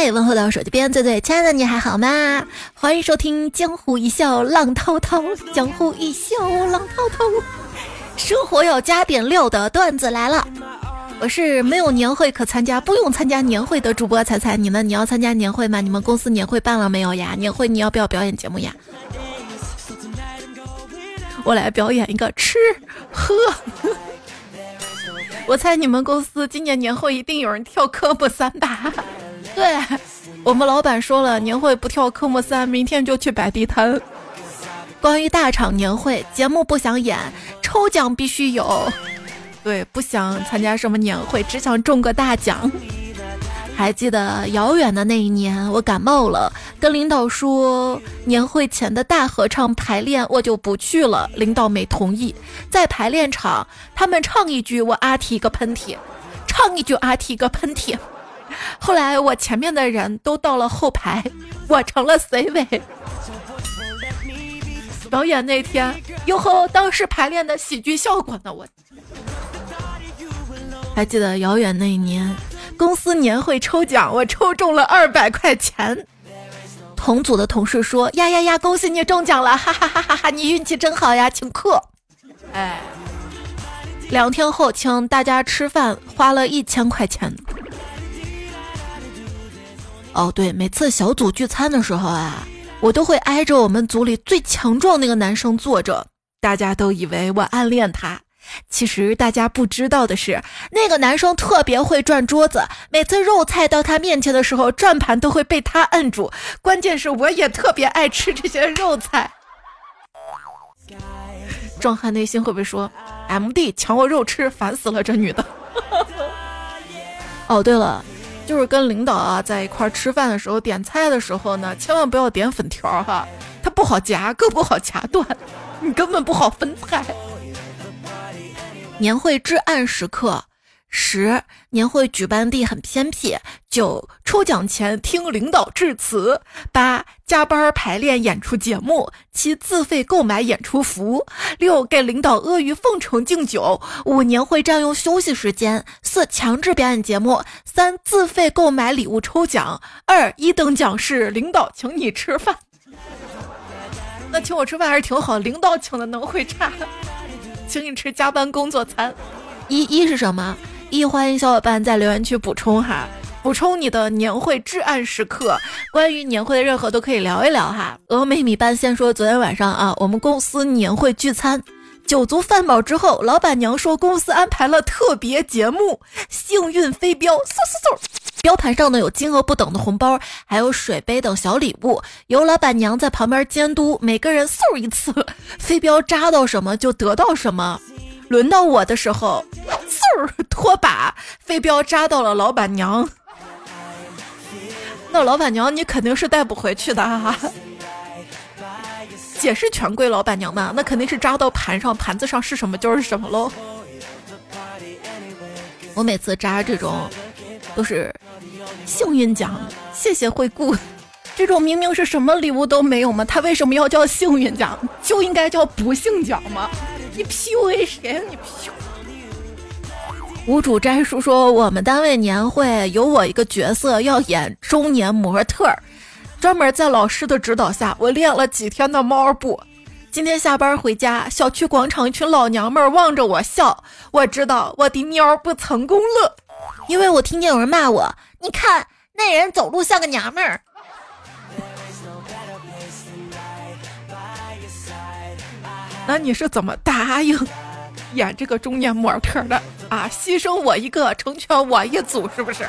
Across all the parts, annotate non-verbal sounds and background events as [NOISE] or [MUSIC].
嗨，问候到手机边最最亲爱的你还好吗？欢迎收听《江湖一笑浪滔滔》，江湖一笑浪滔滔，生活要加点料的段子来了。我是没有年会可参加，不用参加年会的主播彩彩。你呢？你要参加年会吗？你们公司年会办了没有呀？年会你要不要表演节目呀？我来表演一个吃喝。[LAUGHS] 我猜你们公司今年年会一定有人跳科目三吧？对我们老板说了，年会不跳科目三，明天就去摆地摊。关于大厂年会节目不想演，抽奖必须有。对，不想参加什么年会，只想中个大奖。还记得遥远的那一年，我感冒了，跟领导说年会前的大合唱排练我就不去了，领导没同意。在排练场，他们唱一句，我阿嚏一个喷嚏，唱一句阿嚏一个喷嚏。后来我前面的人都到了后排，我成了 C 位。表演那天，哟呵，当时排练的喜剧效果呢？我还记得遥远那一年，公司年会抽奖，我抽中了二百块钱。同组的同事说：“呀呀呀，恭喜你中奖了！哈哈哈哈哈，你运气真好呀，请客。”哎，两天后请大家吃饭，花了一千块钱。哦，对，每次小组聚餐的时候啊，我都会挨着我们组里最强壮那个男生坐着，大家都以为我暗恋他。其实大家不知道的是，那个男生特别会转桌子，每次肉菜到他面前的时候，转盘都会被他摁住。关键是我也特别爱吃这些肉菜。壮汉内心会不会说：“M D 抢我肉吃，烦死了，这女的。” [LAUGHS] 哦，对了。就是跟领导啊在一块吃饭的时候点菜的时候呢，千万不要点粉条哈，它不好夹，更不好夹断，你根本不好分菜。年会至暗时刻。十年会举办地很偏僻。九抽奖前听领导致辞。八加班排练演出节目。七自费购买演出服。六给领导阿谀奉承敬酒。五年会占用休息时间。四强制表演节目。三自费购买礼物抽奖。二一等奖是领导请你吃饭。那请我吃饭还是挺好，领导请的能会差？[LAUGHS] 请你吃加班工作餐。一一是什么？一欢迎小伙伴在留言区补充哈，补充你的年会至暗时刻，关于年会的任何都可以聊一聊哈。峨眉米班先说，昨天晚上啊，我们公司年会聚餐，酒足饭饱之后，老板娘说公司安排了特别节目，幸运飞镖，嗖嗖嗖，标盘上呢有金额不等的红包，还有水杯等小礼物，由老板娘在旁边监督，每个人嗖一次，飞镖扎到什么就得到什么。轮到我的时候，嗖 [LAUGHS] 拖把飞镖扎到了老板娘。那老板娘你肯定是带不回去的哈。解释权归老板娘嘛，那肯定是扎到盘上，盘子上是什么就是什么喽。我每次扎这种都是幸运奖，谢谢惠顾。这种明明是什么礼物都没有嘛？他为什么要叫幸运奖？就应该叫不幸奖吗？你 PUA 谁？你 PUA？无主斋叔说，我们单位年会有我一个角色要演中年模特儿，专门在老师的指导下，我练了几天的猫步。今天下班回家，小区广场一群老娘们儿望着我笑，我知道我的喵不成功了，因为我听见有人骂我，你看那人走路像个娘们儿。那你是怎么答应演这个中年模特的啊？牺牲我一个，成全我一组，是不是？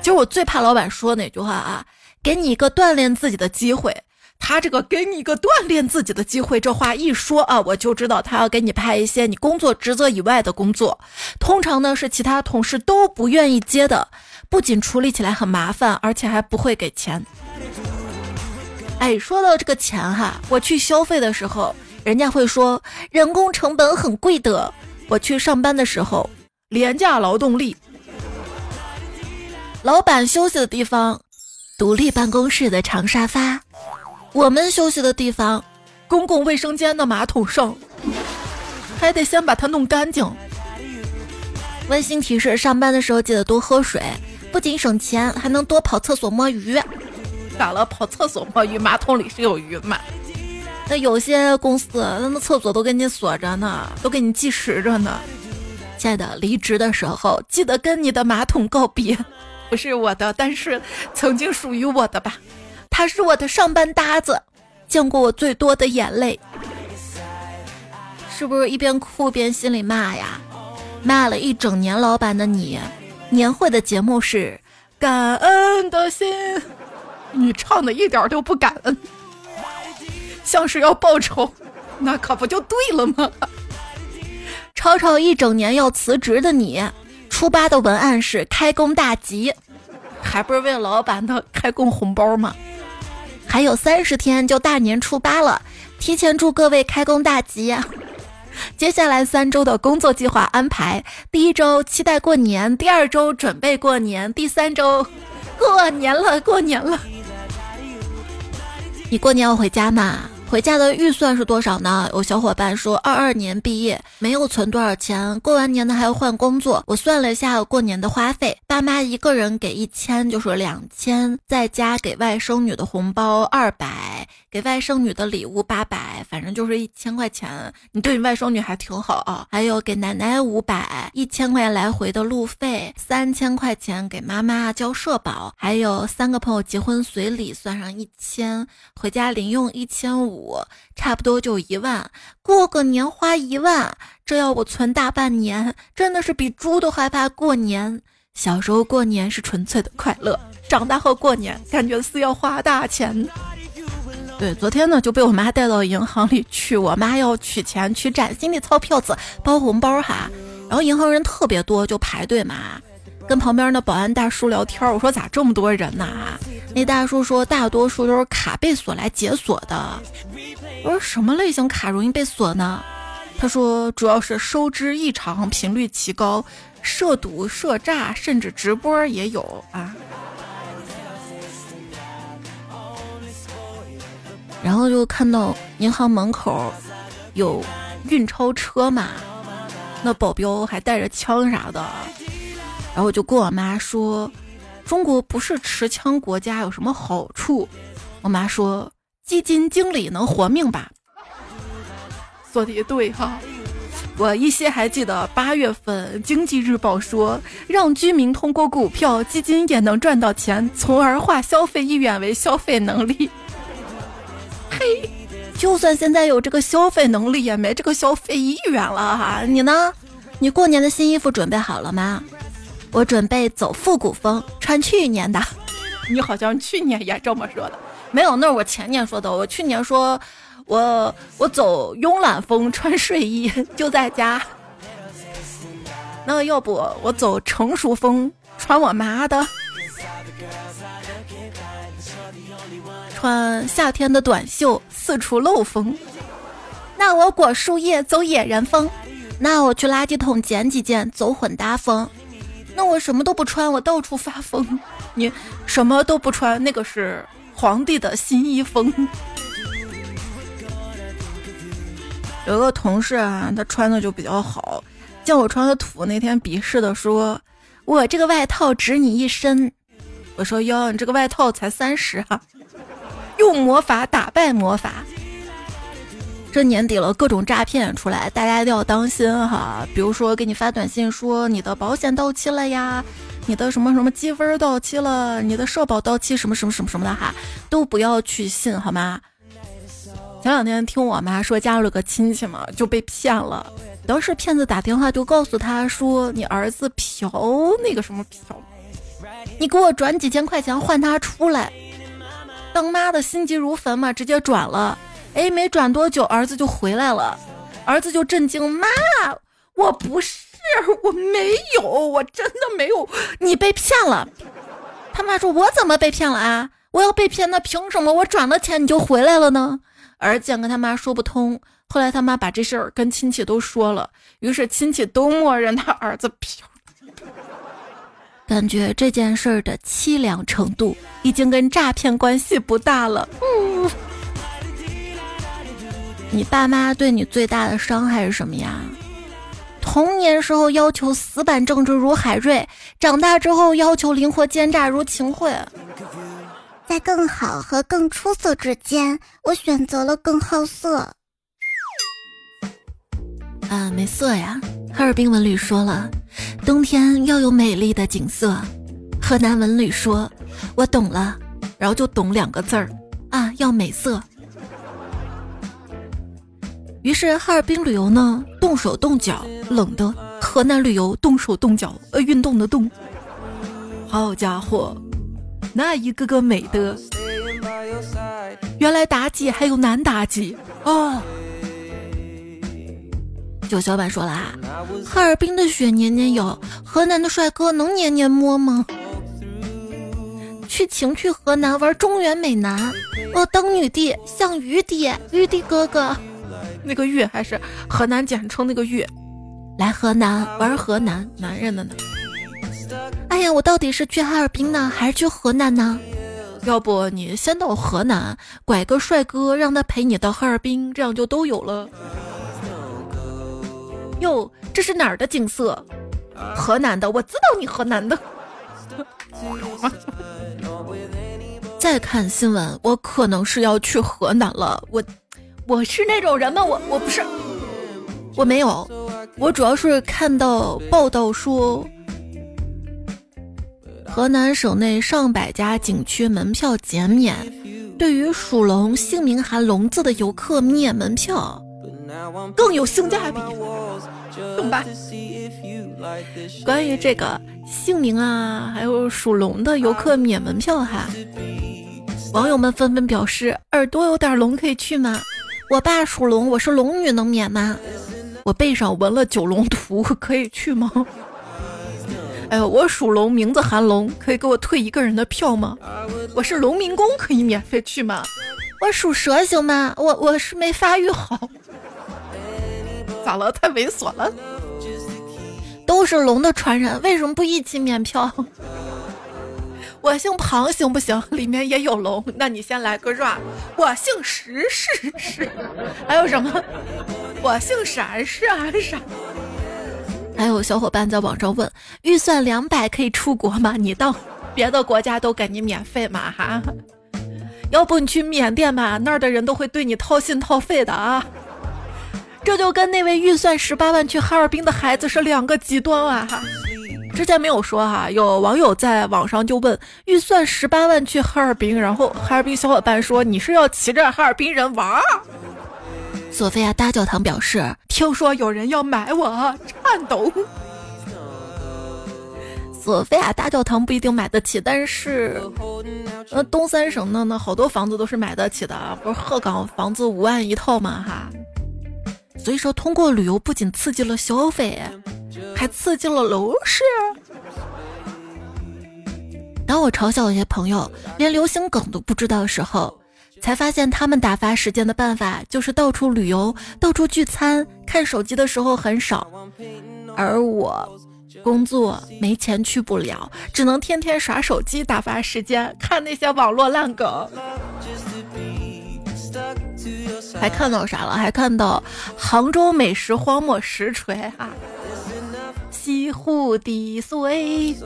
其实我最怕老板说那句话啊，给你一个锻炼自己的机会。他这个给你一个锻炼自己的机会，这话一说啊，我就知道他要给你派一些你工作职责以外的工作。通常呢是其他同事都不愿意接的，不仅处理起来很麻烦，而且还不会给钱。哎，说到这个钱哈，我去消费的时候。人家会说人工成本很贵的。我去上班的时候，廉价劳动力。老板休息的地方，独立办公室的长沙发。我们休息的地方，公共卫生间的马桶上，还得先把它弄干净。温馨提示：上班的时候记得多喝水。不仅省钱，还能多跑厕所摸鱼。咋了？跑厕所摸鱼？马桶里是有鱼吗？那有些公司，那那厕所都给你锁着呢，都给你计时着呢。亲爱的，离职的时候记得跟你的马桶告别，不是我的，但是曾经属于我的吧。他是我的上班搭子，见过我最多的眼泪。是不是一边哭边心里骂呀？骂了一整年老板的你，年会的节目是感恩的心，你唱的一点都不感恩。像是要报仇，那可不就对了吗？[LAUGHS] 吵吵一整年要辞职的你，初八的文案是开工大吉，还不是为老板的开工红包吗？还有三十天就大年初八了，提前祝各位开工大吉。接下来三周的工作计划安排：第一周期待过年，第二周准备过年，第三周过年了，过年了。你过年要回家吗？回家的预算是多少呢？有小伙伴说二二年毕业没有存多少钱，过完年呢还要换工作。我算了一下过年的花费，爸妈一个人给一千就是两千，再加给外甥女的红包二百，给外甥女的礼物八百，反正就是一千块钱。你对你外甥女还挺好啊。还有给奶奶五百，一千块钱来回的路费，三千块钱给妈妈交社保，还有三个朋友结婚随礼算上一千，回家零用一千五。五差不多就一万，过个年花一万，这要我存大半年，真的是比猪都害怕过年。小时候过年是纯粹的快乐，长大后过年感觉是要花大钱。对，昨天呢就被我妈带到银行里去，我妈要取钱，取崭新的钞票子包红包哈，然后银行人特别多，就排队嘛。跟旁边的保安大叔聊天，我说咋这么多人呢？那大叔说大多数都是卡被锁来解锁的。我说什么类型卡容易被锁呢？他说主要是收支异常、频率奇高、涉赌、涉诈，甚至直播也有啊。然后就看到银行门口有运钞车嘛，那保镖还带着枪啥的。然后我就跟我妈说：“中国不是持枪国家，有什么好处？”我妈说：“基金经理能活命吧？”说的也对哈，我依稀还记得八月份《经济日报》说，让居民通过股票、基金也能赚到钱，从而化消费意愿为消费能力。嘿，就算现在有这个消费能力，也没这个消费意愿了哈。你呢？你过年的新衣服准备好了吗？我准备走复古风，穿去年的。你好像去年也这么说的，没有，那是我前年说的。我去年说，我我走慵懒风，穿睡衣就在家。那要不我走成熟风，穿我妈的，穿夏天的短袖，四处漏风。那我裹树叶走野人风，那我去垃圾桶捡几件，走混搭风。那我什么都不穿，我到处发疯。你什么都不穿，那个是皇帝的新衣风。有个同事啊，他穿的就比较好，见我穿的土，那天鄙视的说：“我这个外套值你一身。”我说：“哟，你这个外套才三十啊！”用魔法打败魔法。这年底了，各种诈骗出来，大家一定要当心哈。比如说给你发短信说你的保险到期了呀，你的什么什么积分到期了，你的社保到期什么什么什么什么的哈，都不要去信好吗？前两天听我妈说，加入了个亲戚嘛，就被骗了。当时骗子打电话就告诉他说，你儿子嫖那个什么嫖，你给我转几千块钱换他出来。当妈的心急如焚嘛，直接转了。哎，没转多久，儿子就回来了，儿子就震惊，妈，我不是，我没有，我真的没有，你被骗了。他妈说，我怎么被骗了啊？我要被骗，那凭什么我转了钱你就回来了呢？儿子跟他妈说不通，后来他妈把这事儿跟亲戚都说了，于是亲戚都默认他儿子骗。感觉这件事儿的凄凉程度已经跟诈骗关系不大了。嗯。你爸妈对你最大的伤害是什么呀？童年时候要求死板正直如海瑞，长大之后要求灵活奸诈如秦桧。在更好和更出色之间，我选择了更好色。啊，没色呀！哈尔滨文旅说了，冬天要有美丽的景色。河南文旅说，我懂了，然后就懂两个字儿啊，要美色。于是哈尔滨旅游呢，动手动脚，冷的；河南旅游动手动脚，呃，运动的动。好家伙，那一个个美的，原来妲己还有男妲己哦。就小板说了哈，哈尔滨的雪年年有，河南的帅哥能年年摸吗？去情趣河南玩中原美男，我当女帝像玉帝，玉帝哥哥。那个玉还是河南简称那个玉，来河南玩河南男人的呢。哎呀，我到底是去哈尔滨呢，还是去河南呢？要不你先到河南拐个帅哥，让他陪你到哈尔滨，这样就都有了。哟，这是哪儿的景色？河南的，我知道你河南的。[LAUGHS] 再看新闻，我可能是要去河南了。我。我是那种人吗？我我不是，我没有，我主要是看到报道说，河南省内上百家景区门票减免，对于属龙、姓名含“龙”字的游客免门票，更有性价比，懂吧？关于这个姓名啊，还有属龙的游客免门票哈，网友们纷纷表示：耳朵有点聋，可以去吗？我爸属龙，我是龙女，能免吗？我背上纹了九龙图，可以去吗？[LAUGHS] 哎呦，我属龙，名字含龙，可以给我退一个人的票吗？我是农民工，可以免费去吗？我属蛇行吗？我我是没发育好，咋了？太猥琐了？都是龙的传人，为什么不一起免票？我姓庞行不行？[LAUGHS] 里面也有龙，那你先来个 rap。我姓石是是，还有什么？我姓闪闪闪。还有小伙伴在网上问，预算两百可以出国吗？你到别的国家都给你免费吗？哈，要不你去缅甸吧，那儿的人都会对你掏心掏肺的啊。这就跟那位预算十八万去哈尔滨的孩子是两个极端啊！哈。之前没有说哈，有网友在网上就问预算十八万去哈尔滨，然后哈尔滨小伙伴说你是要骑着哈尔滨人玩？索菲亚大教堂表示听说有人要买我，颤抖。索菲亚大教堂不一定买得起，但是呃东三省的那好多房子都是买得起的，不是鹤岗房子五万一套吗？哈，所以说通过旅游不仅刺激了消费。还刺激了楼市。当我嘲笑有些朋友连流行梗都不知道的时候，才发现他们打发时间的办法就是到处旅游、到处聚餐、看手机的时候很少。而我工作没钱去不了，只能天天耍手机打发时间，看那些网络烂梗。还看到啥了？还看到杭州美食荒漠实锤哈。西湖的水，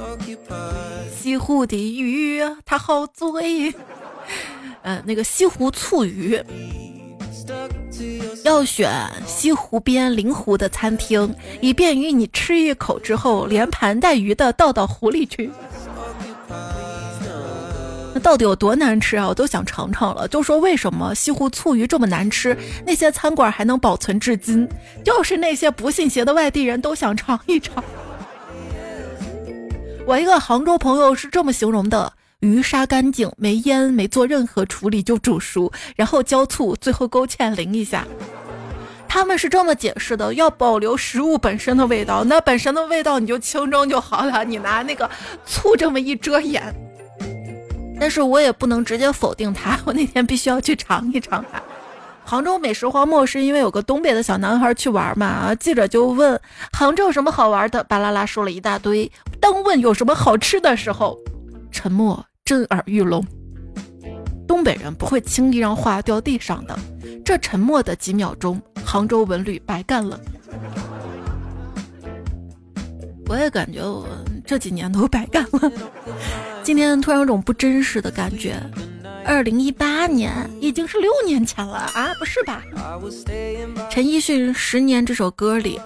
西湖的鱼，它好醉。嗯，[LAUGHS] 那个西湖醋鱼，要选西湖边临湖的餐厅，以便于你吃一口之后，连盘带鱼的倒到湖里去。那到底有多难吃啊？我都想尝尝了。就说为什么西湖醋鱼这么难吃，那些餐馆还能保存至今，就是那些不信邪的外地人都想尝一尝。我一个杭州朋友是这么形容的：鱼杀干净，没腌，没做任何处理就煮熟，然后浇醋，最后勾芡淋一下。他们是这么解释的：要保留食物本身的味道，那本身的味道你就清蒸就好了，你拿那个醋这么一遮掩。但是我也不能直接否定他，我那天必须要去尝一尝它。杭州美食荒漠是因为有个东北的小男孩去玩嘛，记者就问杭州有什么好玩的，巴拉拉说了一大堆。当问有什么好吃的时候，沉默震耳欲聋。东北人不会轻易让话掉地上的，这沉默的几秒钟，杭州文旅白干了。我也感觉我这几年都白干了。今天突然有种不真实的感觉。二零一八年已经是六年前了啊，不是吧？陈奕迅《十年》这首歌里，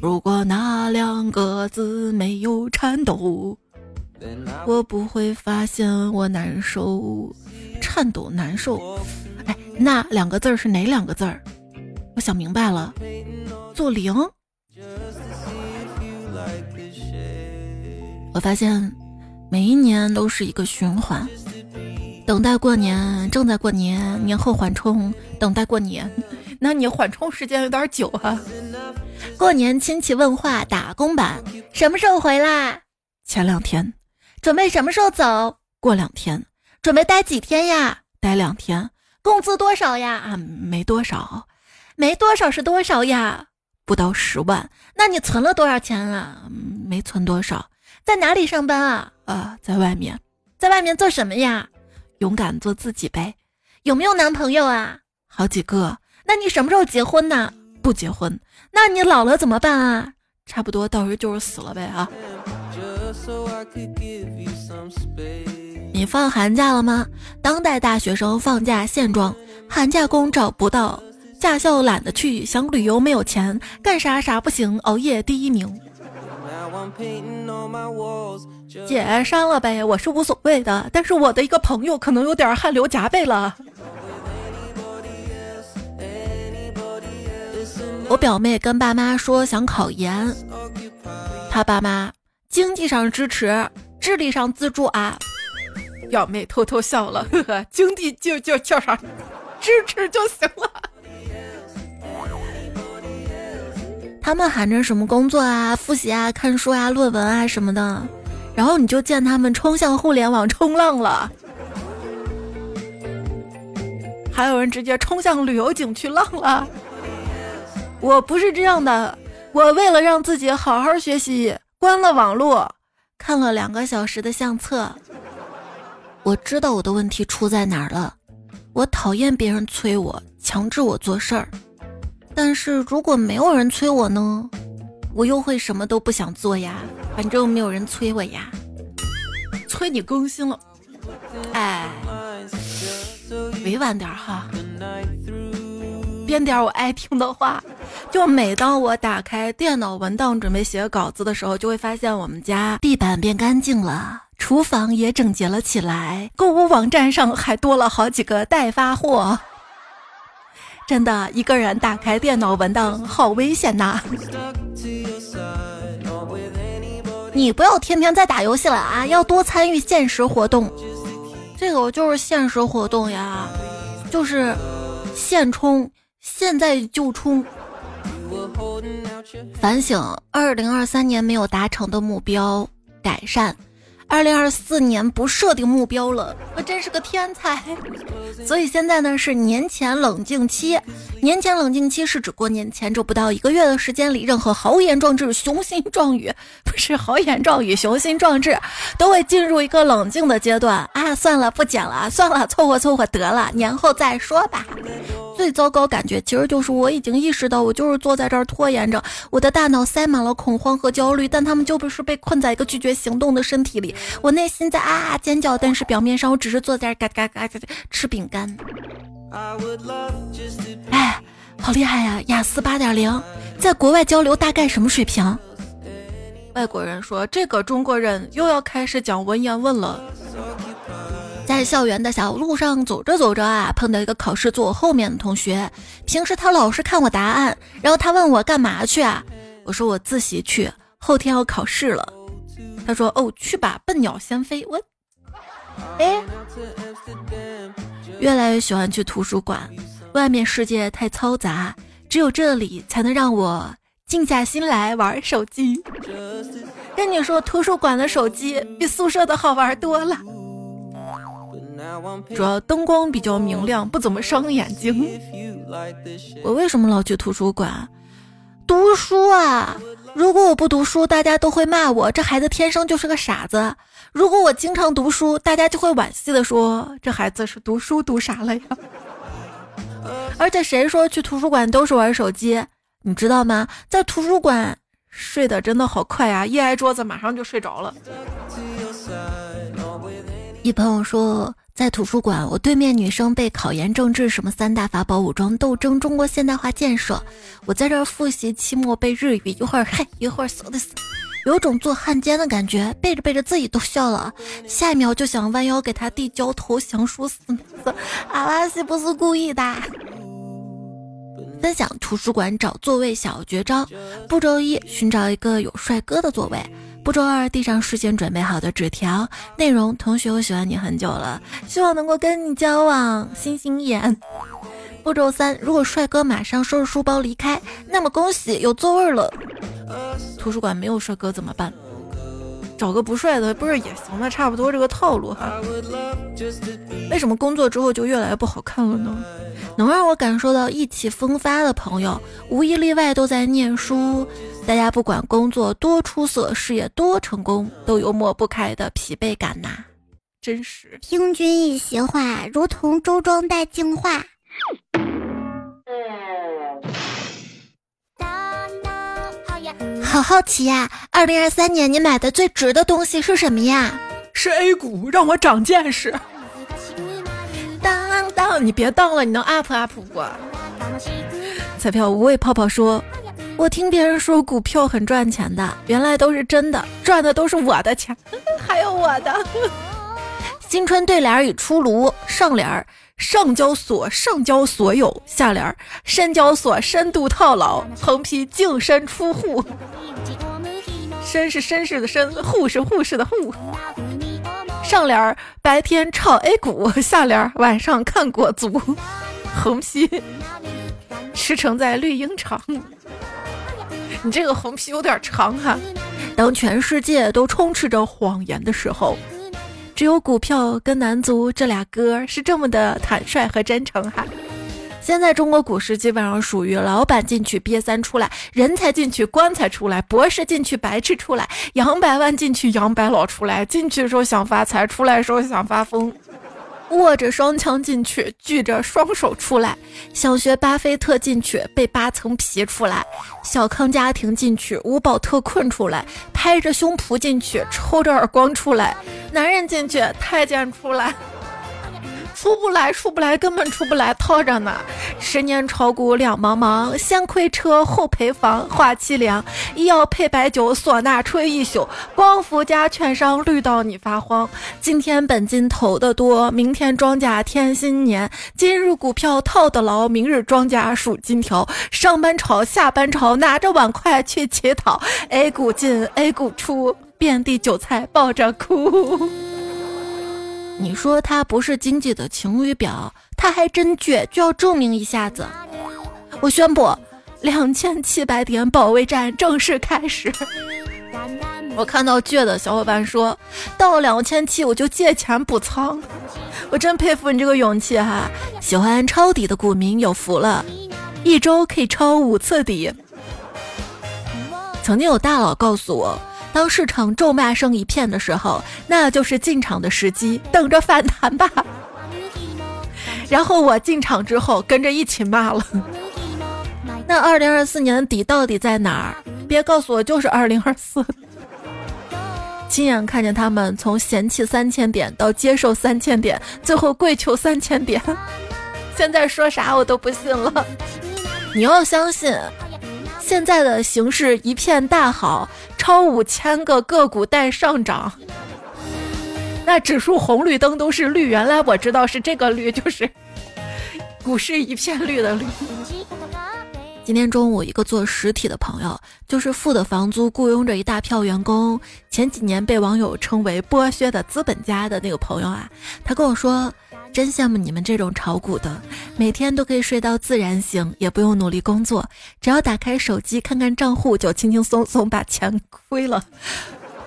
如果那两个字没有颤抖，我不会发现我难受。颤抖难受，哎，那两个字儿是哪两个字儿？我想明白了，做零。我发现每一年都是一个循环。等待过年，正在过年，年后缓冲，等待过年。那你缓冲时间有点久啊。过年亲戚问话打工版，什么时候回来？前两天。准备什么时候走？过两天。准备待几天呀？待两天。工资多少呀？啊，没多少。没多少是多少呀？不到十万。那你存了多少钱啊？没存多少。在哪里上班啊？啊，在外面。在外面做什么呀？勇敢做自己呗，有没有男朋友啊？好几个。那你什么时候结婚呢？不结婚。那你老了怎么办啊？差不多到时候就是死了呗啊。你放寒假了吗？当代大学生放假现状：寒假工找不到，驾校懒得去，想旅游没有钱，干啥啥不行，熬夜第一名。姐删了呗，我是无所谓的。但是我的一个朋友可能有点汗流浃背了。我表妹跟爸妈说想考研，他爸妈经济上支持，智力上资助啊。表妹偷偷笑了，呵呵，经济就就叫啥，支持就行了。他们喊着什么工作啊、复习啊、看书啊、论文啊什么的，然后你就见他们冲向互联网冲浪了，还有人直接冲向旅游景区浪了。我不是这样的，我为了让自己好好学习，关了网络，看了两个小时的相册。我知道我的问题出在哪儿了，我讨厌别人催我、强制我做事儿。但是如果没有人催我呢，我又会什么都不想做呀。反正没有人催我呀。催你更新了，哎，委婉点哈，编点我爱听的话。就每当我打开电脑文档准备写稿子的时候，就会发现我们家地板变干净了，厨房也整洁了起来，购物网站上还多了好几个待发货。真的，一个人打开电脑文档好危险呐！你不要天天在打游戏了啊，要多参与现实活动。这个就是现实活动呀，就是现充，现在就充。反省二零二三年没有达成的目标，改善。二零二四年不设定目标了，我真是个天才。[LAUGHS] 所以现在呢是年前冷静期，年前冷静期是指过年前这不到一个月的时间里，任何豪言壮志、雄心壮语，[LAUGHS] 不是豪言壮语、雄心壮志，都会进入一个冷静的阶段啊！算了，不讲了，[LAUGHS] 算了，凑合凑合得了，年后再说吧。最糟糕感觉其实就是我已经意识到，我就是坐在这儿拖延着，我的大脑塞满了恐慌和焦虑，但他们就不是被困在一个拒绝行动的身体里。我内心在啊啊尖叫，但是表面上我只是坐在这儿嘎嘎嘎吃饼干。哎，好厉害呀！雅思八点零，在国外交流大概什么水平？外国人说这个中国人又要开始讲文言文了。在校园的小路上走着走着啊，碰到一个考试坐我后面的同学。平时他老是看我答案，然后他问我干嘛去啊？我说我自习去，后天要考试了。他说哦，去吧，笨鸟先飞。我，哎，越来越喜欢去图书馆，外面世界太嘈杂，只有这里才能让我静下心来玩手机。跟你说，图书馆的手机比宿舍的好玩多了。主要灯光比较明亮，不怎么伤眼睛。我为什么老去图书馆？读书啊！如果我不读书，大家都会骂我，这孩子天生就是个傻子。如果我经常读书，大家就会惋惜的说，这孩子是读书读傻了呀。[LAUGHS] 而且谁说去图书馆都是玩手机？你知道吗？在图书馆睡得真的好快啊！一挨桌子马上就睡着了。一朋友说，在图书馆，我对面女生背考研政治什么三大法宝、武装斗争、中国现代化建设，我在这儿复习期末背日语，一会儿嘿，一会儿死的死，有种做汉奸的感觉，背着背着自己都笑了，下一秒就想弯腰给他递交投降书，死，阿拉西不是故意的。分享图书馆找座位小绝招：步骤一，寻找一个有帅哥的座位；步骤二，递上事先准备好的纸条，内容：同学，我喜欢你很久了，希望能够跟你交往，星星眼。步骤三，如果帅哥马上收拾书包离开，那么恭喜有座位了。图书馆没有帅哥怎么办？找个不帅的不是也行吗？差不多这个套路哈。为什么工作之后就越来越不好看了呢？能让我感受到意气风发的朋友，无一例外都在念书。大家不管工作多出色，事业多成功，都有抹不开的疲惫感呐。真实。听君一席话，如同周庄带净化。好好奇呀！二零二三年你买的最值的东西是什么呀？是 A 股，让我长见识。当当，你别当了，你能 up up 不？彩票无畏泡泡说：“我听别人说股票很赚钱的，原来都是真的，赚的都是我的钱，还有我的。[LAUGHS] ”新春对联已出炉，上联：上交所上交所有，下联：深交所深度套牢，横批净身出户。绅是绅士的绅，护士护士的护。上联白天炒 A 股，下联晚上看国足。横批驰骋在绿茵场。你这个横批有点长哈。当全世界都充斥着谎言的时候，只有股票跟男足这俩哥是这么的坦率和真诚哈。现在中国股市基本上属于老板进去憋三出来，人才进去棺材出来，博士进去白痴出来，杨百万进去杨白老出来。进去的时候想发财，出来的时候想发疯。握着双枪进去，举着双手出来。想学巴菲特进去，被扒层皮出来。小康家庭进去，五宝特困出来。拍着胸脯进去，抽着耳光出来。男人进去，太监出来。出不来，出不来，根本出不来，套着呢。十年炒股两茫茫，先亏车后赔房，话凄凉。医药配白酒，唢呐吹一宿，光伏加券商绿到你发慌。今天本金投的多，明天庄稼添新年。今日股票套的牢，明日庄稼数金条。上班炒，下班炒，拿着碗筷去乞讨。A 股进，A 股出，遍地韭菜抱着哭。你说他不是经济的晴雨表，他还真倔，就要证明一下子。我宣布，两千七百点保卫战正式开始。我看到倔的小伙伴说，到两千七我就借钱补仓。我真佩服你这个勇气哈！喜欢抄底的股民有福了，一周可以抄五次底。曾经有大佬告诉我。当市场咒骂声一片的时候，那就是进场的时机，等着反弹吧。[LAUGHS] 然后我进场之后，跟着一起骂了。[LAUGHS] 那二零二四年底到底在哪儿？别告诉我就是二零二四。亲眼看见他们从嫌弃三千点到接受三千点，最后跪求三千点。现在说啥我都不信了。[LAUGHS] 你要相信。现在的形势一片大好，超五千个个股带上涨，[LAUGHS] 那指数红绿灯都是绿。原来我知道是这个绿，就是股市一片绿的绿。今天中午，一个做实体的朋友，就是付的房租，雇佣着一大票员工，前几年被网友称为剥削的资本家的那个朋友啊，他跟我说。真羡慕你们这种炒股的，每天都可以睡到自然醒，也不用努力工作，只要打开手机看看账户，就轻轻松松把钱亏了。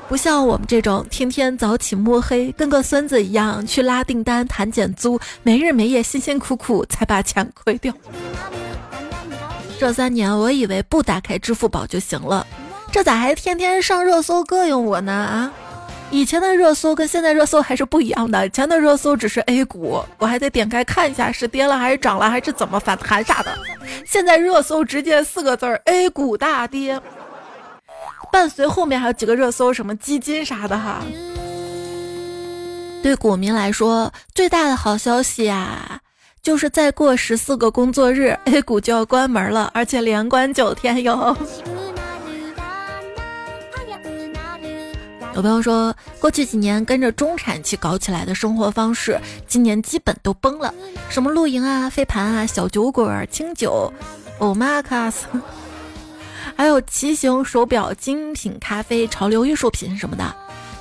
不像我们这种天天早起摸黑，跟个孙子一样去拉订单、谈减租，没日没夜辛辛苦苦才把钱亏掉。这三年我以为不打开支付宝就行了，这咋还天天上热搜膈应我呢？啊！以前的热搜跟现在热搜还是不一样的。以前的热搜只是 A 股，我还得点开看一下是跌了还是涨了，还是怎么反弹啥的。现在热搜直接四个字儿：A 股大跌。伴随后面还有几个热搜，什么基金啥的哈。对股民来说，最大的好消息啊，就是再过十四个工作日，A 股就要关门了，而且连关九天哟。有朋友说，过去几年跟着中产期搞起来的生活方式，今年基本都崩了。什么露营啊、飞盘啊、小酒馆、清酒、欧玛卡斯，[LAUGHS] 还有骑行、手表、精品咖啡、潮流艺术品什么的。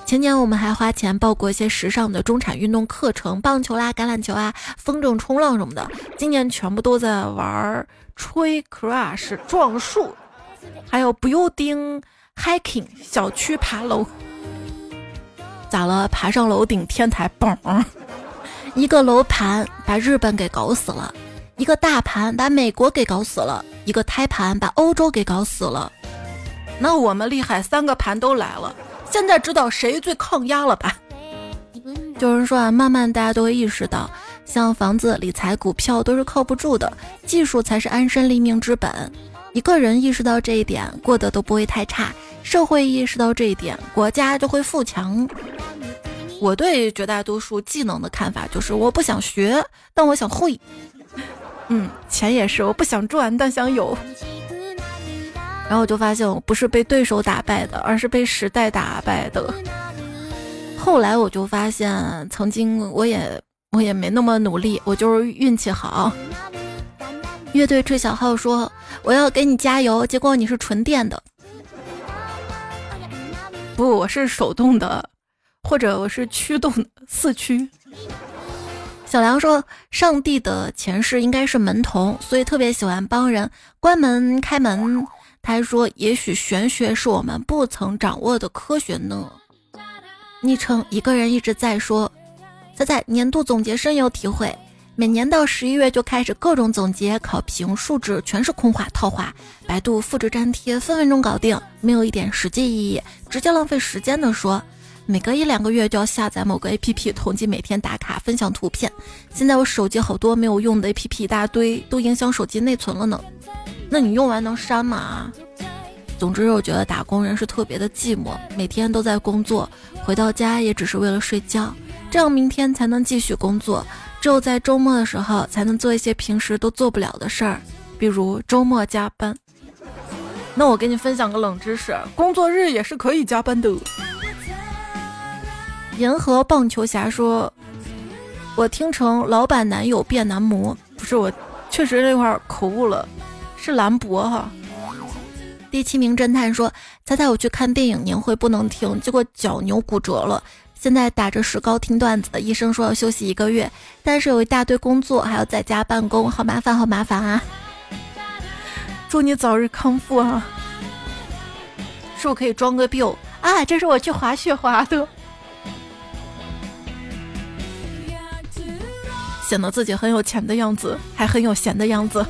前年我们还花钱报过一些时尚的中产运动课程，棒球啦、橄榄球啊、风筝、冲浪什么的。今年全部都在玩吹 crush 撞树，还有 building hiking 小区爬楼。咋了？爬上楼顶天台，嘣！一个楼盘把日本给搞死了，一个大盘把美国给搞死了，一个胎盘把欧洲给搞死了。那我们厉害，三个盘都来了。现在知道谁最抗压了吧？就是说啊，慢慢大家都会意识到，像房子、理财、股票都是靠不住的，技术才是安身立命之本。一个人意识到这一点，过得都不会太差。社会意识到这一点，国家就会富强。我对绝大多数技能的看法就是，我不想学，但我想会。嗯，钱也是，我不想赚，但想有。然后我就发现，我不是被对手打败的，而是被时代打败的。后来我就发现，曾经我也我也没那么努力，我就是运气好。乐队吹小号说：“我要给你加油。”结果你是纯电的。不，我是手动的，或者我是驱动四驱。小梁说：“上帝的前世应该是门童，所以特别喜欢帮人关门开门。”他还说：“也许玄学是我们不曾掌握的科学呢。”昵称一个人一直在说：“猜猜年度总结深有体会。”每年到十一月就开始各种总结、考评、数值，全是空话套话。百度复制粘贴，分分钟搞定，没有一点实际意义，直接浪费时间的说。每隔一两个月就要下载某个 APP 统计每天打卡、分享图片。现在我手机好多没有用的 APP 一大堆，都影响手机内存了呢。那你用完能删吗？总之，我觉得打工人是特别的寂寞，每天都在工作，回到家也只是为了睡觉，这样明天才能继续工作。只有在周末的时候，才能做一些平时都做不了的事儿，比如周末加班。那我给你分享个冷知识：工作日也是可以加班的。银河棒球侠说：“我听成老板男友变男模，不是我，确实那块儿口误了，是兰博哈。”第七名侦探说：“猜猜我去看电影年会不能听，结果脚扭骨折了。”现在打着石膏听段子，医生说要休息一个月，但是有一大堆工作还要在家办公，好麻烦，好麻烦啊！祝你早日康复啊！是不可以装个病啊？这是我去滑雪滑的，显得自己很有钱的样子，还很有闲的样子。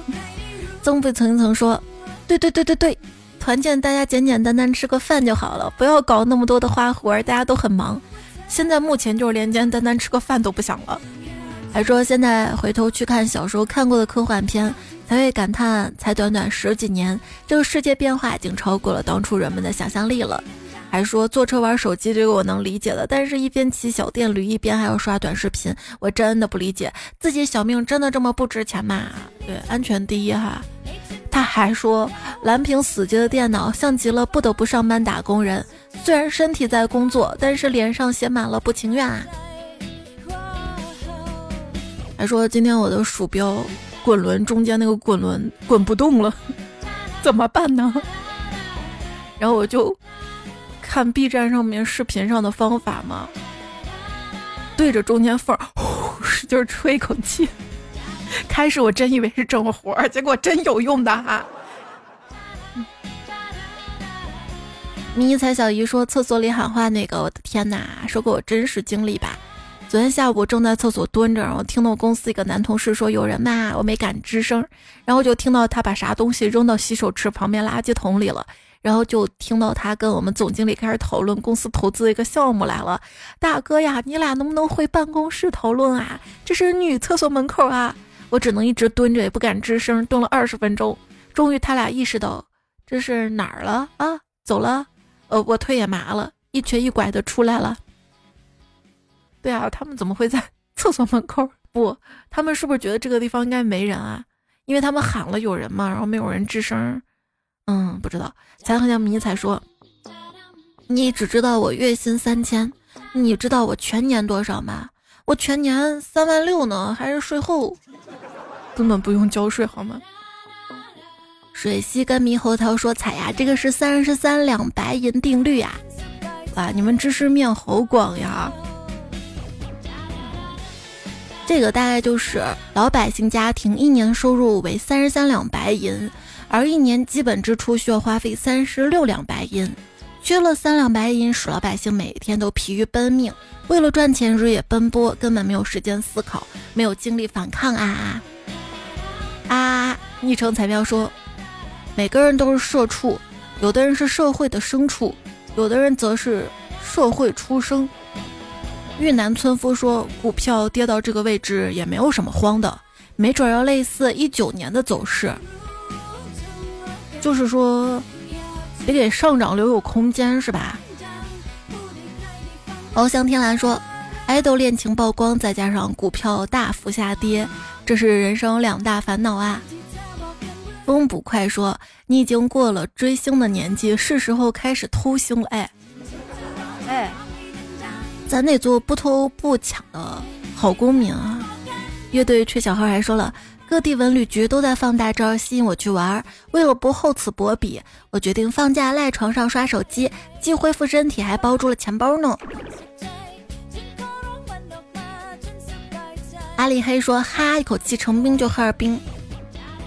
曾辈曾曾说：“对对对对对，团建大家简简单单吃个饭就好了，不要搞那么多的花活，大家都很忙。”现在目前就是连简单单吃个饭都不想了，还说现在回头去看小时候看过的科幻片，才会感叹，才短短十几年，这个世界变化已经超过了当初人们的想象力了。还说坐车玩手机，这个我能理解的，但是一边骑小电驴一边还要刷短视频，我真的不理解，自己小命真的这么不值钱吗？对，安全第一哈。他还说，蓝屏死机的电脑像极了不得不上班打工人，虽然身体在工作，但是脸上写满了不情愿啊。还说今天我的鼠标滚轮中间那个滚轮滚不动了，怎么办呢？然后我就看 B 站上面视频上的方法嘛，对着中间缝，使劲吹一口气。开始我真以为是整活儿，结果真有用的哈。迷彩小姨说厕所里喊话那个，我的天哪，说个我真实经历吧。昨天下午我正在厕所蹲着，然后听到公司一个男同事说有人骂，我没敢吱声，然后就听到他把啥东西扔到洗手池旁边垃圾桶里了。然后就听到他跟我们总经理开始讨论公司投资的一个项目来了。大哥呀，你俩能不能回办公室讨论啊？这是女厕所门口啊。我只能一直蹲着，也不敢吱声，蹲了二十分钟。终于他俩意识到这是哪儿了啊？走了，呃，我腿也麻了，一瘸一拐的出来了。对啊，他们怎么会在厕所门口？不，他们是不是觉得这个地方应该没人啊？因为他们喊了有人嘛，然后没有人吱声。嗯，不知道。才好像迷彩说，你只知道我月薪三千，你知道我全年多少吗？我全年三万六呢，还是税后，根本不用交税好吗？水西跟猕猴桃说：“彩呀，这个是三十三两白银定律呀！哇，你们知识面好广呀！这个大概就是老百姓家庭一年收入为三十三两白银，而一年基本支出需要花费三十六两白银，缺了三两白银，使老百姓每天都疲于奔命，为了赚钱日夜奔波，根本没有时间思考，没有精力反抗啊！啊！昵称彩票说。”每个人都是社畜，有的人是社会的牲畜，有的人则是社会出生。玉南村夫说，股票跌到这个位置也没有什么慌的，没准要类似一九年的走势，就是说得给上涨留有空间，是吧？翱翔天蓝说，爱豆恋情曝光，再加上股票大幅下跌，这是人生两大烦恼啊。风捕快说：“你已经过了追星的年纪，是时候开始偷星了。”哎，哎，咱得做不偷不抢的好公民啊！乐队吹小号还说了，各地文旅局都在放大招吸引我去玩。为了不厚此薄彼，我决定放假赖床上刷手机，既恢复身体，还包住了钱包呢。阿里黑说：“哈，一口气成冰就哈尔滨。”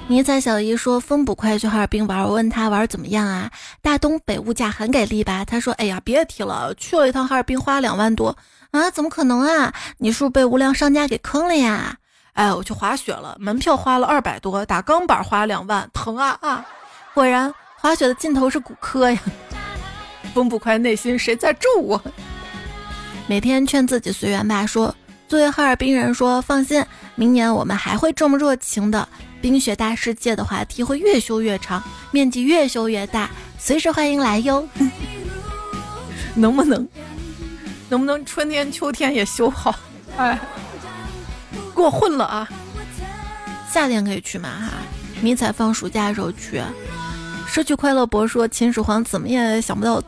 迷彩小姨说：“风捕快去哈尔滨玩，我问他玩怎么样啊？大东北物价很给力吧？”他说：“哎呀，别提了，去了一趟哈尔滨花两万多啊！怎么可能啊？你是不是被无良商家给坑了呀？”哎，我去滑雪了，门票花了二百多，打钢板花两万，疼啊啊！果然，滑雪的尽头是骨科呀。[LAUGHS] 风不快内心谁在咒我？每天劝自己随缘吧。说作为哈尔滨人，说放心，明年我们还会这么热情的。冰雪大世界的话题会越修越长，面积越修越大，随时欢迎来哟。[LAUGHS] 能不能，能不能春天秋天也修好？哎，过混了啊！夏天可以去吗？哈，迷彩放暑假的时候去。失去快乐博说秦始皇怎么也想不到，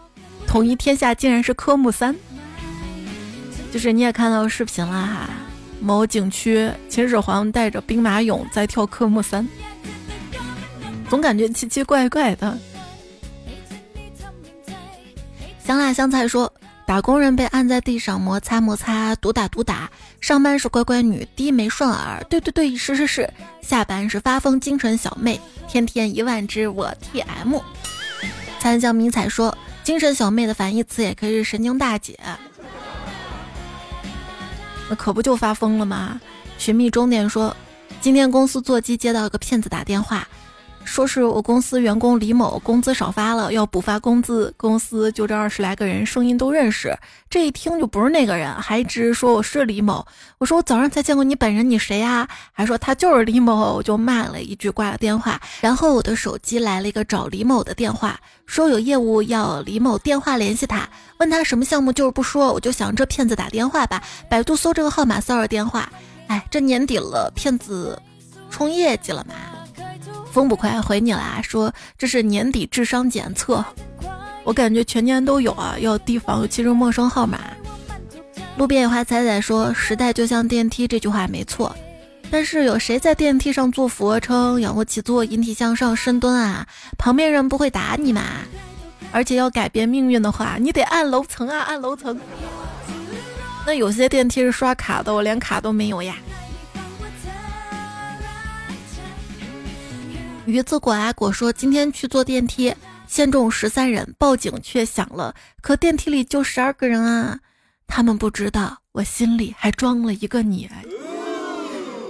统一天下竟然是科目三。就是你也看到视频了哈。某景区，秦始皇带着兵马俑在跳科目三，总感觉奇奇怪怪的。香辣香菜说，打工人被按在地上摩擦摩擦，毒打毒打；上班是乖乖女，低眉顺耳。对对对，是是是。下班是发疯精神小妹，天天一万只我 TM。参将迷彩说，精神小妹的反义词也可以是神经大姐。那可不就发疯了吗？寻觅终点说，今天公司座机接到一个骗子打电话，说是我公司员工李某工资少发了，要补发工资。公司就这二十来个人，声音都认识，这一听就不是那个人，还一直说我是李某。我说我早上才见过你本人，你谁呀？还说他就是李某，我就骂了一句，挂了电话。然后我的手机来了一个找李某的电话，说有业务要李某电话联系他。问他什么项目，就是不说，我就想这骗子打电话吧。百度搜这个号码，骚扰电话。哎，这年底了，骗子冲业绩了嘛？风不快回你了，说这是年底智商检测。我感觉全年都有啊，要提防其实陌生号码。路边野花彩彩说，时代就像电梯，这句话没错。但是有谁在电梯上做俯卧撑、仰卧起坐、引体向上、深蹲啊？旁边人不会打你吗？而且要改变命运的话，你得按楼层啊，按楼层。那有些电梯是刷卡的，我连卡都没有呀。鱼子果啊果说，今天去坐电梯，限重十三人，报警却响了，可电梯里就十二个人啊。他们不知道，我心里还装了一个你。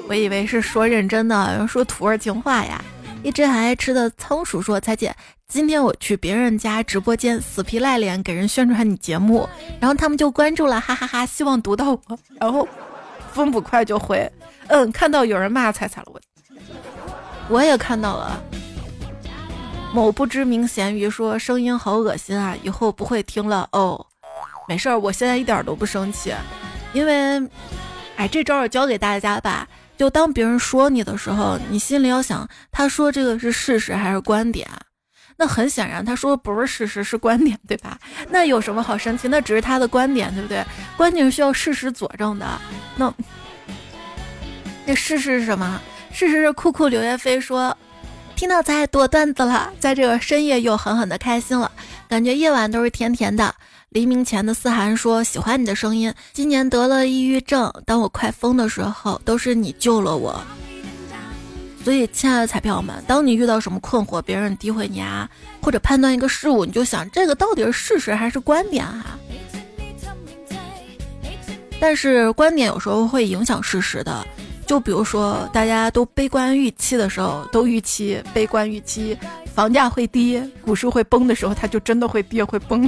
我以为是说认真的，说土味情话呀。一只很爱吃的仓鼠说：“彩姐，今天我去别人家直播间死皮赖脸给人宣传你节目，然后他们就关注了，哈哈哈！希望读到我。然后风不快就回，嗯，看到有人骂彩彩了，我我也看到了。某不知名咸鱼说声音好恶心啊，以后不会听了哦。没事儿，我现在一点都不生气，因为，哎，这招儿教给大家吧。就当别人说你的时候，你心里要想，他说这个是事实还是观点？那很显然，他说不是事实，是观点，对吧？[LAUGHS] 那有什么好生气？那只是他的观点，对不对？观点是需要事实佐证的。那，那事实是什么？事实是酷酷刘叶飞说，听到咱多段子了，在这个深夜又狠狠的开心了，感觉夜晚都是甜甜的。黎明前的思涵说：“喜欢你的声音。今年得了抑郁症，当我快疯的时候，都是你救了我。所以，亲爱的彩票们，当你遇到什么困惑，别人诋毁你啊，或者判断一个事物，你就想这个到底是事实还是观点啊？但是观点有时候会影响事实的。就比如说，大家都悲观预期的时候，都预期悲观预期房价会跌，股市会崩的时候，它就真的会跌会崩。”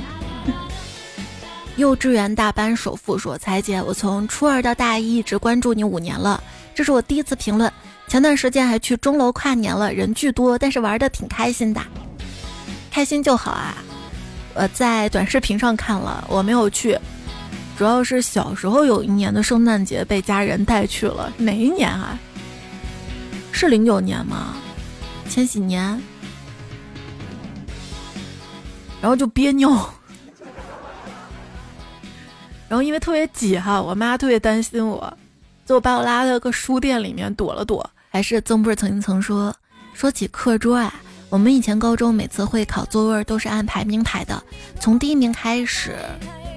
幼稚园大班首富说：“彩姐，我从初二到大一一直关注你五年了，这是我第一次评论。前段时间还去钟楼跨年了，人巨多，但是玩的挺开心的，开心就好啊。我在短视频上看了，我没有去，主要是小时候有一年的圣诞节被家人带去了，哪一年啊？是零九年吗？千禧年？然后就憋尿。”然后因为特别挤哈，我妈特别担心我，就把我拉到个书店里面躲了躲。还是曾不是曾经曾说，说起课桌啊，我们以前高中每次会考座位都是按排名排的，从第一名开始，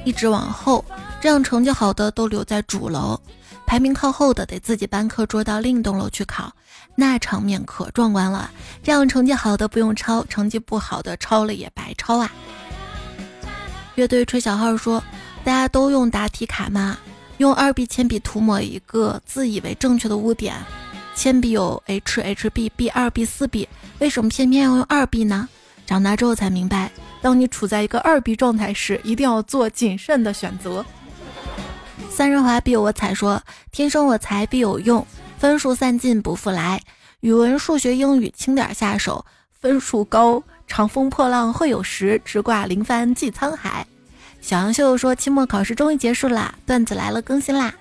一直往后，这样成绩好的都留在主楼，排名靠后的得自己搬课桌到另一栋楼去考，那场面可壮观了。这样成绩好的不用抄，成绩不好的抄了也白抄啊。乐队吹小号说。大家都用答题卡吗？用二 B 铅笔涂抹一个自以为正确的污点。铅笔有 H、HB、B 二 B、四 B，为什么偏偏要用二 B 呢？长大之后才明白，当你处在一个二 B 状态时，一定要做谨慎的选择。三人滑必有我彩说：天生我材必有用，分数散尽不复来。语文、数学、英语轻点下手，分数高，长风破浪会有时，直挂云帆济沧海。小杨秀说：“期末考试终于结束啦，段子来了，更新啦！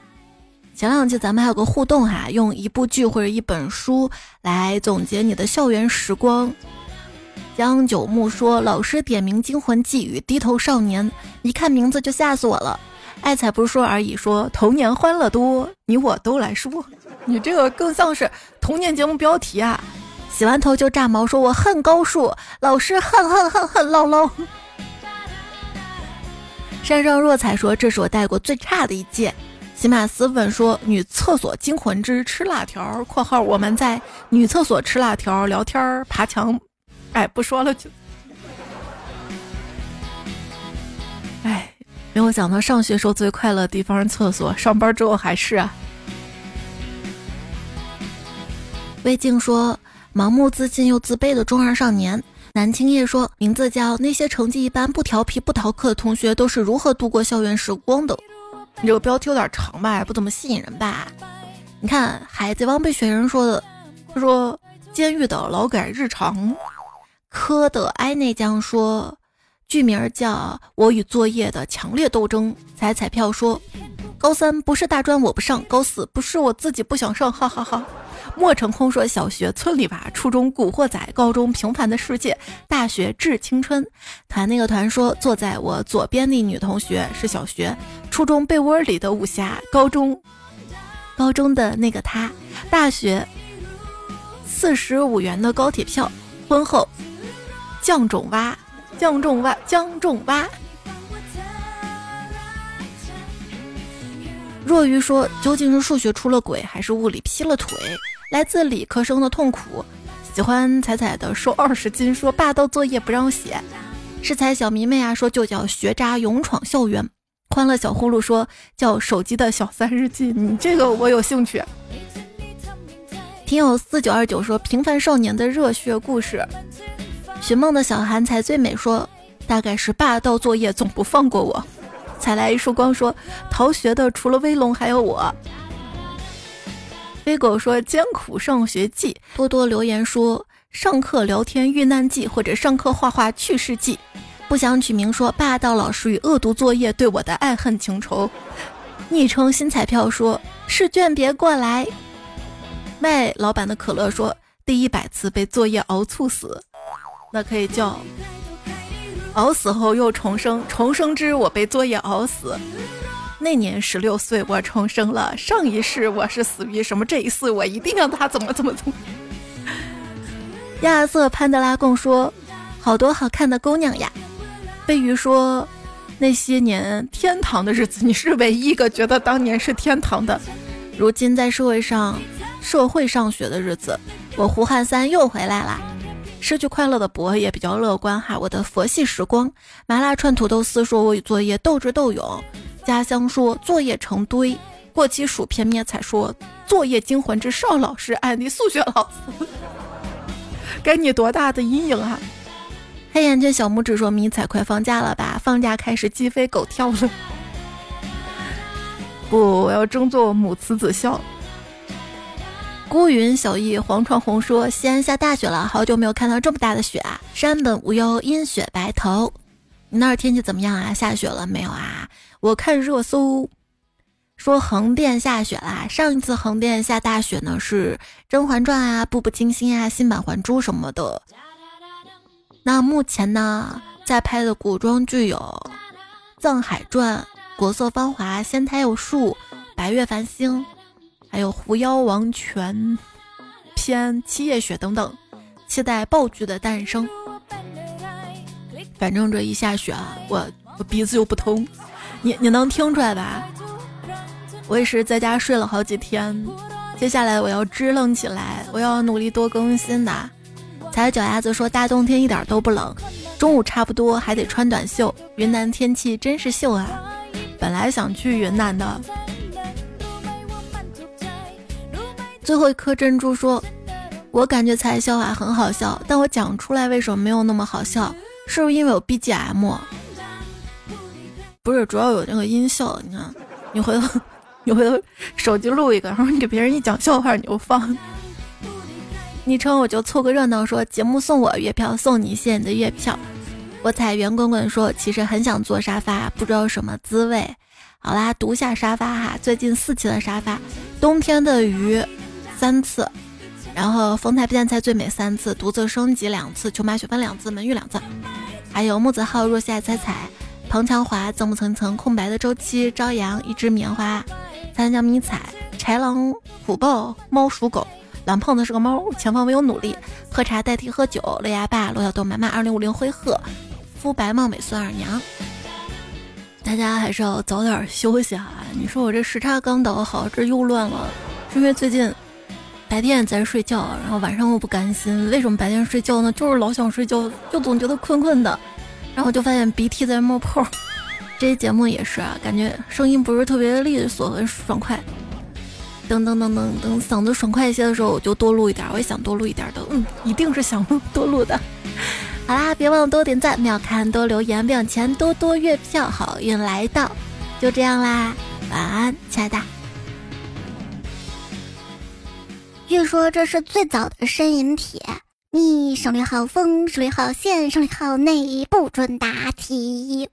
前两期咱们还有个互动哈，用一部剧或者一本书来总结你的校园时光。”江九木说：“老师点名《惊魂记》与《低头少年》，一看名字就吓死我了。”爱才不是说而已，说童年欢乐多，你我都来说。你这个更像是童年节目标题啊！洗完头就炸毛，说我恨高数，老师恨恨恨恨唠唠。山上若彩说：“这是我带过最差的一届。”喜马斯文说：“女厕所惊魂之吃辣条。”（括号我们在女厕所吃辣条聊天爬墙。）哎，不说了就。哎，没有想到上学时候最快乐的地方是厕所，上班之后还是啊。魏静说：“盲目自信又自卑的中二少年。”南青叶说：“名字叫那些成绩一般、不调皮、不逃课的同学都是如何度过校园时光的。”你这个标题有点长吧，不怎么吸引人吧？你看《海贼王》被雪人说的，他说监狱的劳改日常。科的埃内江说，剧名叫《我与作业的强烈斗争》。彩彩票说，高三不是大专我不上，高四不是我自己不想上，哈哈哈。莫成空说：“小学村里娃，初中古惑仔，高中平凡的世界，大学致青春。”团那个团说：“坐在我左边的女同学是小学，初中被窝里的武侠，高中高中的那个他，大学四十五元的高铁票，婚后降种蛙，降种蛙，江重蛙。”若愚说：“究竟是数学出了轨，还是物理劈了腿？”来自理科生的痛苦，喜欢彩彩的瘦二十斤，说霸道作业不让写，是彩小迷妹啊，说就叫学渣勇闯校园，欢乐小呼噜说叫手机的小三日记，你这个我有兴趣。听友四九二九说平凡少年的热血故事，寻梦的小韩才最美说大概是霸道作业总不放过我，采来一束光说逃学的除了威龙还有我。飞狗说艰苦上学记，多多留言说上课聊天遇难记或者上课画画趣事记。不想取名说霸道老师与恶毒作业对我的爱恨情仇。昵称新彩票说试卷别过来。卖老板的可乐说第一百次被作业熬猝死，那可以叫熬死后又重生，重生之我被作业熬死。那年十六岁我重生了，上一世我是死于什么？这一世我一定让他怎么怎么怎么。亚瑟潘德拉贡说好多好看的姑娘呀。飞鱼说：“那些年天堂的日子，你是唯一一个觉得当年是天堂的。如今在社会上，社会上学的日子，我胡汉三又回来啦。失去快乐的博也比较乐观哈。我的佛系时光，麻辣串土豆丝说我与作业斗智斗勇。家乡说作业成堆。过期薯片灭彩说作业惊魂之邵老师，俺的数学老师，给你多大的阴影啊！”黑眼圈小拇指说：“迷彩快放假了吧？放假开始鸡飞狗跳了。[LAUGHS] 不，我要争做母慈子孝。”孤云小易黄闯红说：“西安下大雪了，好久没有看到这么大的雪啊！山本无忧，阴雪白头。你那儿天气怎么样啊？下雪了没有啊？我看热搜说横店下雪啦。上一次横店下大雪呢，是《甄嬛传》啊，《步步惊心》啊，新版《还珠》什么的。”那目前呢，在拍的古装剧有《藏海传》《国色芳华》《仙台有树》《白月繁星》，还有《狐妖王权篇》《七夜雪》等等，期待爆剧的诞生。反正这一下雪啊，我我鼻子又不通，你你能听出来吧？我也是在家睡了好几天，接下来我要支棱起来，我要努力多更新的。踩脚丫子说：“大冬天一点都不冷，中午差不多还得穿短袖。云南天气真是秀啊！本来想去云南的。”最后一颗珍珠说：“我感觉猜笑话很好笑，但我讲出来为什么没有那么好笑？是不是因为有 BGM？不是，主要有那个音效。你看，你回头，[LAUGHS] 你回头手机录一个，然后你给别人一讲笑话，你就放。”昵称我就凑个热闹，说节目送我月票，送你谢你的月票。我踩圆滚滚说，其实很想坐沙发，不知道什么滋味。好啦，读下沙发哈，最近四期的沙发，冬天的鱼三次，然后丰台边菜最美三次，独自升级两次，球马雪芬两次，门玉两次，还有木子浩若夏彩彩，彭强华曾不层层空白的周期，朝阳一只棉花，三江迷彩，豺狼虎豹猫鼠狗。蓝胖子是个猫，前方唯有努力。喝茶代替喝酒，乐牙爸、罗小豆、满满二零五零灰鹤，肤白貌美孙二娘。大家还是要早点休息啊！你说我这时差刚倒好，这又乱了，是因为最近白天在睡觉，然后晚上我不甘心。为什么白天睡觉呢？就是老想睡觉，就总觉得困困的，然后就发现鼻涕在冒泡。这些节目也是啊，感觉声音不是特别利索和爽快。等等等等等，嗓子爽快一些的时候，我就多录一点。我也想多录一点的，嗯，一定是想录多录的。好啦，别忘了多点赞、秒看、多留言，并钱多多月票，好运来到。就这样啦，晚安，亲爱的。据说这是最早的呻吟帖，你省略号风，省略号线，省略号内，不准答题。